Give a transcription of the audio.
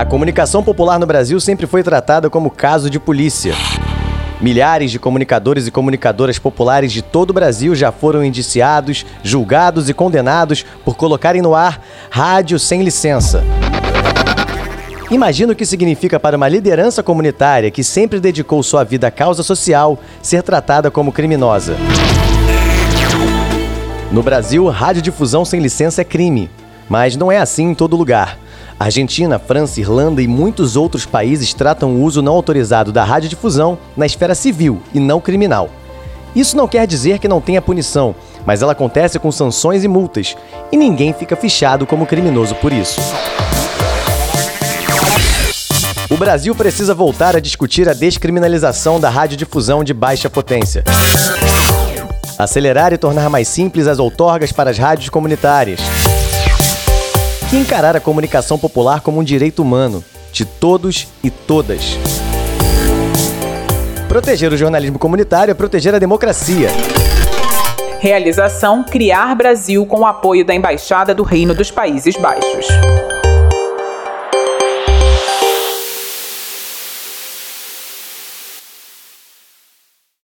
A comunicação popular no Brasil sempre foi tratada como caso de polícia. Milhares de comunicadores e comunicadoras populares de todo o Brasil já foram indiciados, julgados e condenados por colocarem no ar rádio sem licença. Imagina o que significa para uma liderança comunitária que sempre dedicou sua vida à causa social ser tratada como criminosa. No Brasil, radiodifusão sem licença é crime, mas não é assim em todo lugar. Argentina, França, Irlanda e muitos outros países tratam o uso não autorizado da radiodifusão na esfera civil e não criminal. Isso não quer dizer que não tenha punição, mas ela acontece com sanções e multas, e ninguém fica fichado como criminoso por isso. O Brasil precisa voltar a discutir a descriminalização da radiodifusão de baixa potência. Acelerar e tornar mais simples as outorgas para as rádios comunitárias que encarar a comunicação popular como um direito humano, de todos e todas. Proteger o jornalismo comunitário é proteger a democracia. Realização Criar Brasil com o apoio da Embaixada do Reino dos Países Baixos.